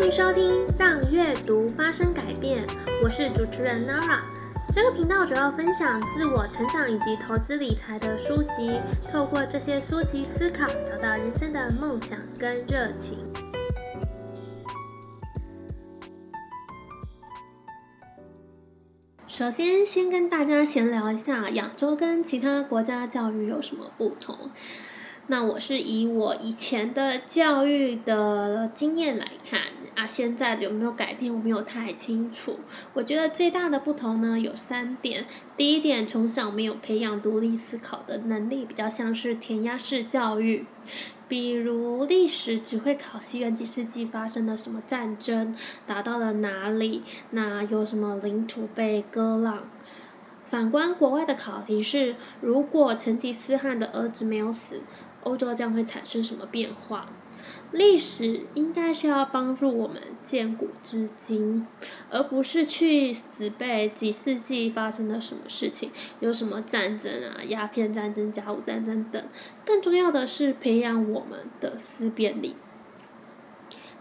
欢迎收听《让阅读发生改变》，我是主持人 Nara。这个频道主要分享自我成长以及投资理财的书籍，透过这些书籍思考，找到人生的梦想跟热情。首先，先跟大家闲聊一下，亚洲跟其他国家教育有什么不同。那我是以我以前的教育的经验来看啊，现在有没有改变，我没有太清楚。我觉得最大的不同呢有三点。第一点，从小没有培养独立思考的能力，比较像是填鸭式教育，比如历史只会考西元几世纪发生了什么战争，打到了哪里，那有什么领土被割让。反观国外的考题是，如果成吉思汗的儿子没有死。欧洲将会产生什么变化？历史应该是要帮助我们见古知今，而不是去死背几世纪发生了什么事情，有什么战争啊、鸦片战争、甲午战争等。更重要的是培养我们的思辨力。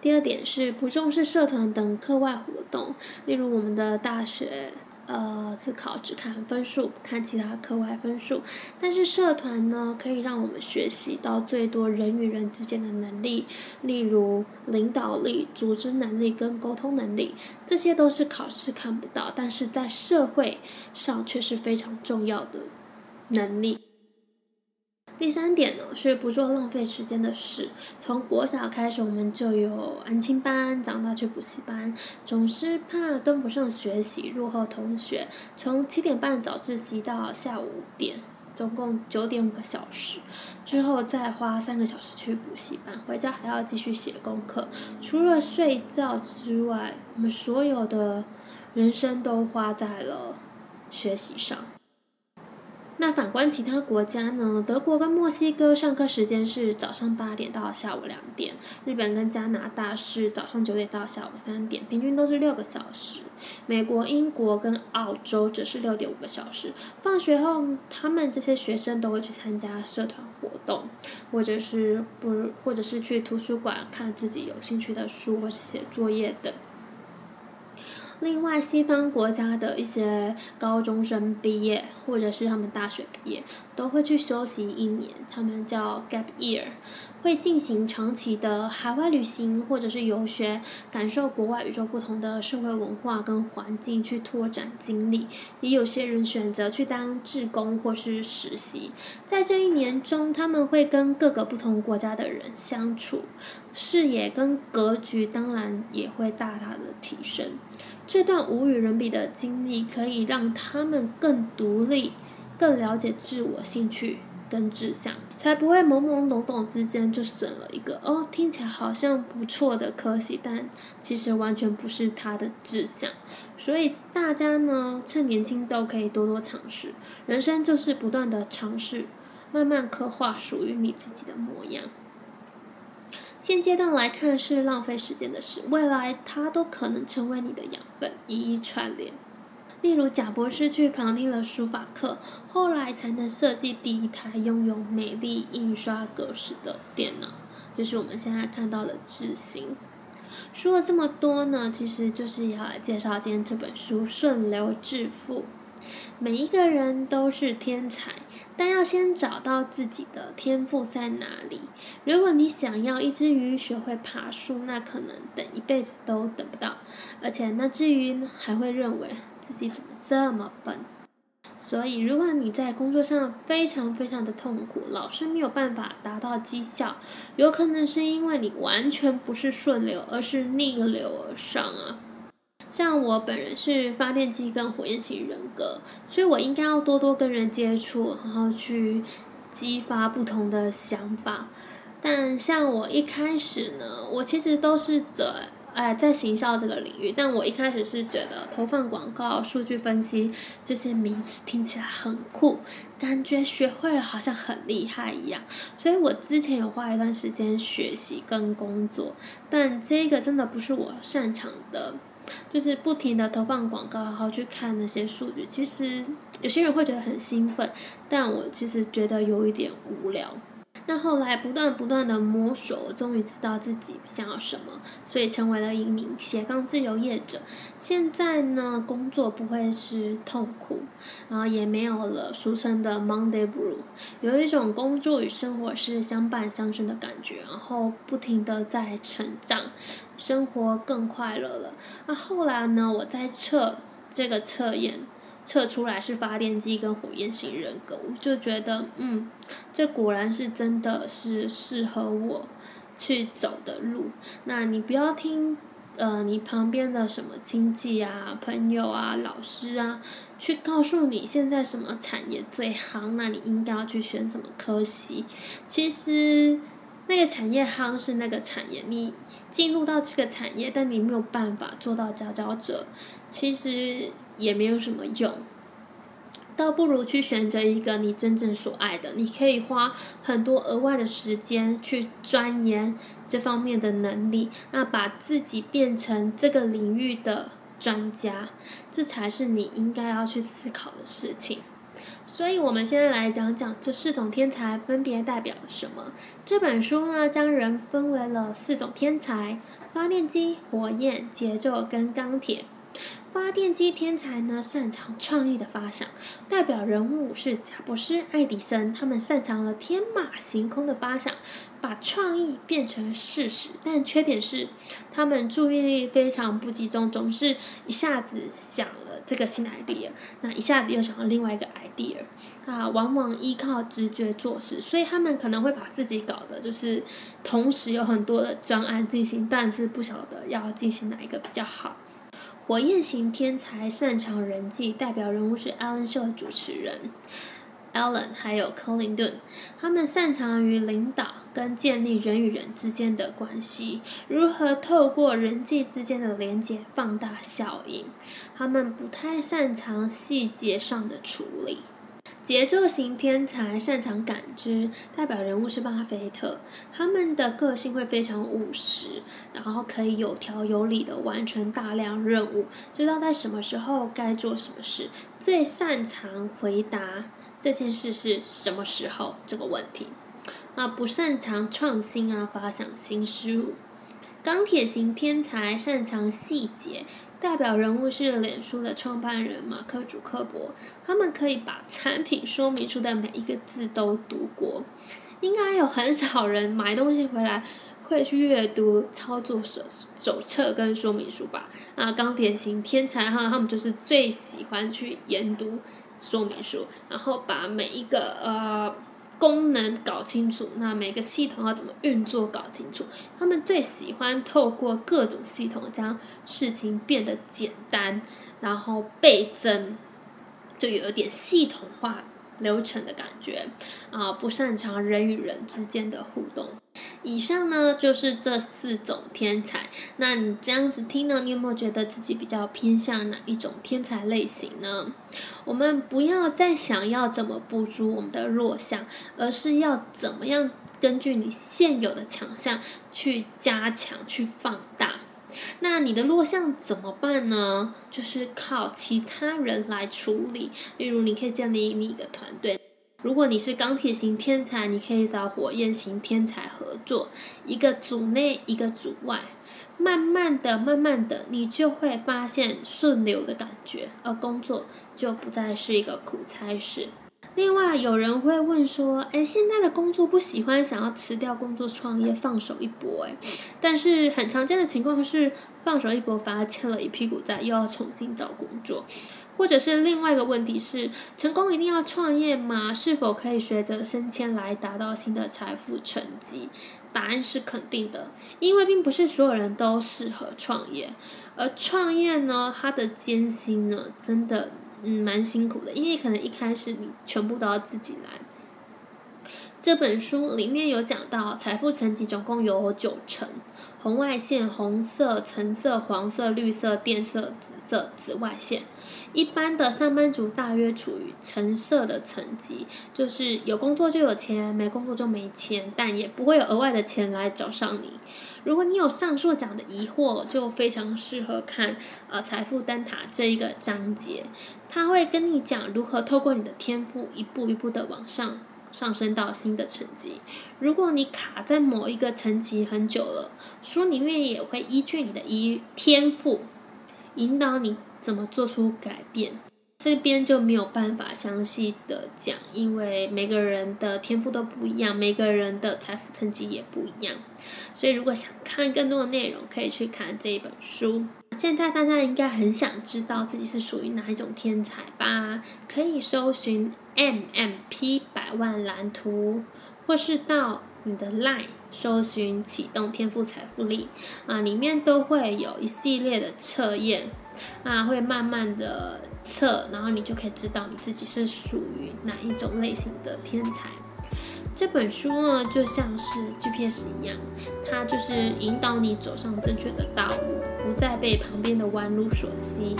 第二点是不重视社团等课外活动，例如我们的大学。呃，思考只看分数，不看其他课外分数。但是社团呢，可以让我们学习到最多人与人之间的能力，例如领导力、组织能力跟沟通能力，这些都是考试看不到，但是在社会上却是非常重要的能力。第三点呢，是不做浪费时间的事。从国小开始，我们就有安亲班，长大去补习班，总是怕跟不上学习，落后同学。从七点半早自习到下午五点，总共九点五个小时，之后再花三个小时去补习班，回家还要继续写功课。除了睡觉之外，我们所有的人生都花在了学习上。那反观其他国家呢？德国跟墨西哥上课时间是早上八点到下午两点，日本跟加拿大是早上九点到下午三点，平均都是六个小时。美国、英国跟澳洲则是六点五个小时。放学后，他们这些学生都会去参加社团活动，或者是不，或者是去图书馆看自己有兴趣的书，或者写作业等。另外，西方国家的一些高中生毕业，或者是他们大学毕业，都会去休息一年，他们叫 gap year，会进行长期的海外旅行或者是游学，感受国外与众不同的社会文化跟环境，去拓展经历。也有些人选择去当志工或是实习，在这一年中，他们会跟各个不同国家的人相处，视野跟格局当然也会大大的提升。这段无与伦比的经历，可以让他们更独立、更了解自我兴趣跟志向，才不会懵懵懂懂之间就选了一个哦，听起来好像不错的科系，但其实完全不是他的志向。所以大家呢，趁年轻都可以多多尝试，人生就是不断的尝试，慢慢刻画属于你自己的模样。现阶段来看是浪费时间的事，未来它都可能成为你的养分，一一串联。例如贾博士去旁听了书法课，后来才能设计第一台拥有美丽印刷格式的电脑，就是我们现在看到的智行。说了这么多呢，其实就是要来介绍今天这本书《顺流致富》。每一个人都是天才，但要先找到自己的天赋在哪里。如果你想要一只鱼学会爬树，那可能等一辈子都等不到，而且那只鱼还会认为自己怎么这么笨。所以，如果你在工作上非常非常的痛苦，老是没有办法达到绩效，有可能是因为你完全不是顺流，而是逆流而上啊。像我本人是发电机跟火焰型人格，所以我应该要多多跟人接触，然后去激发不同的想法。但像我一开始呢，我其实都是在哎在行销这个领域，但我一开始是觉得投放广告、数据分析这些名词听起来很酷，感觉学会了好像很厉害一样，所以我之前有花一段时间学习跟工作，但这个真的不是我擅长的。就是不停的投放广告，然后去看那些数据。其实有些人会觉得很兴奋，但我其实觉得有一点无聊。那后来不断不断的摸索，我终于知道自己想要什么，所以成为了一名斜杠自由业者。现在呢，工作不会是痛苦，然后也没有了俗称的 Monday Blue，有一种工作与生活是相伴相生的感觉，然后不停的在成长，生活更快乐了。那后来呢，我在测这个测验。测出来是发电机跟火焰型人格，我就觉得，嗯，这果然是真的是适合我去走的路。那你不要听，呃，你旁边的什么亲戚啊、朋友啊、老师啊，去告诉你现在什么产业最夯，那你应该要去选什么科系。其实那个产业夯是那个产业，你进入到这个产业，但你没有办法做到佼佼者，其实。也没有什么用，倒不如去选择一个你真正所爱的，你可以花很多额外的时间去钻研这方面的能力，那把自己变成这个领域的专家，这才是你应该要去思考的事情。所以，我们现在来讲讲这四种天才分别代表什么。这本书呢，将人分为了四种天才：发电机、火焰、节奏跟钢铁。发电机天才呢，擅长创意的发想，代表人物是贾布斯、爱迪生，他们擅长了天马行空的发想，把创意变成事实。但缺点是，他们注意力非常不集中，总是一下子想了这个新 idea，那一下子又想到另外一个啊，往往依靠直觉做事，所以他们可能会把自己搞得就是同时有很多的专案进行，但是不晓得要进行哪一个比较好。火焰型天才擅长人际，代表人物是 Alan 秀的主持人 Alan，还有克林顿，他们擅长于领导跟建立人与人之间的关系，如何透过人际之间的连接放大效应。他们不太擅长细节上的处理。节奏型天才擅长感知，代表人物是巴菲特。他们的个性会非常务实，然后可以有条有理的完成大量任务，知道在什么时候该做什么事。最擅长回答这件事是什么时候这个问题。啊，不擅长创新啊，发想新事物。钢铁型天才擅长细节。代表人物是脸书的创办人马克·祖克伯，他们可以把产品说明书的每一个字都读过。应该有很少人买东西回来会去阅读操作手手册跟说明书吧？啊，钢铁型天才哈，他们就是最喜欢去研读说明书，然后把每一个呃。功能搞清楚，那每个系统要怎么运作搞清楚。他们最喜欢透过各种系统将事情变得简单，然后倍增，就有点系统化流程的感觉。啊，不擅长人与人之间的互动。以上呢就是这四种天才。那你这样子听呢，你有没有觉得自己比较偏向哪一种天才类型呢？我们不要再想要怎么补足我们的弱项，而是要怎么样根据你现有的强项去加强、去放大。那你的弱项怎么办呢？就是靠其他人来处理。例如，你可以建立你一个团队。如果你是钢铁型天才，你可以找火焰型天才合作，一个组内，一个组外，慢慢的、慢慢的，你就会发现顺流的感觉，而工作就不再是一个苦差事。另外，有人会问说：“哎，现在的工作不喜欢，想要辞掉工作创业，放手一搏。”哎，但是很常见的情况是，放手一搏反而欠了一屁股债，又要重新找工作。或者是另外一个问题是，成功一定要创业吗？是否可以学着升迁来达到新的财富成绩？答案是肯定的，因为并不是所有人都适合创业，而创业呢，它的艰辛呢，真的嗯蛮辛苦的，因为可能一开始你全部都要自己来。这本书里面有讲到，财富层级总共有九层，红外线、红色、橙色、黄色、绿色、靛色、紫色、紫外线。一般的上班族大约处于橙色的层级，就是有工作就有钱，没工作就没钱，但也不会有额外的钱来找上你。如果你有上述讲的疑惑，就非常适合看呃财富灯塔这一个章节，他会跟你讲如何透过你的天赋一步一步的往上。上升到新的层级。如果你卡在某一个层级很久了，书里面也会依据你的一天赋，引导你怎么做出改变。这边就没有办法详细的讲，因为每个人的天赋都不一样，每个人的财富层级也不一样。所以如果想看更多的内容，可以去看这一本书。现在大家应该很想知道自己是属于哪一种天才吧？可以搜寻 MMP 百万蓝图，或是到你的 LINE 搜寻启动天赋财富力啊，里面都会有一系列的测验那，会慢慢的测，然后你就可以知道你自己是属于哪一种类型的天才。这本书呢，就像是 GPS 一样，它就是引导你走上正确的道路，不再被旁边的弯路所吸，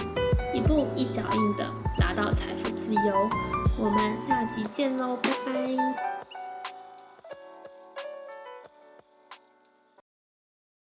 一步一脚印的达到财富自由。我们下集见喽，拜拜。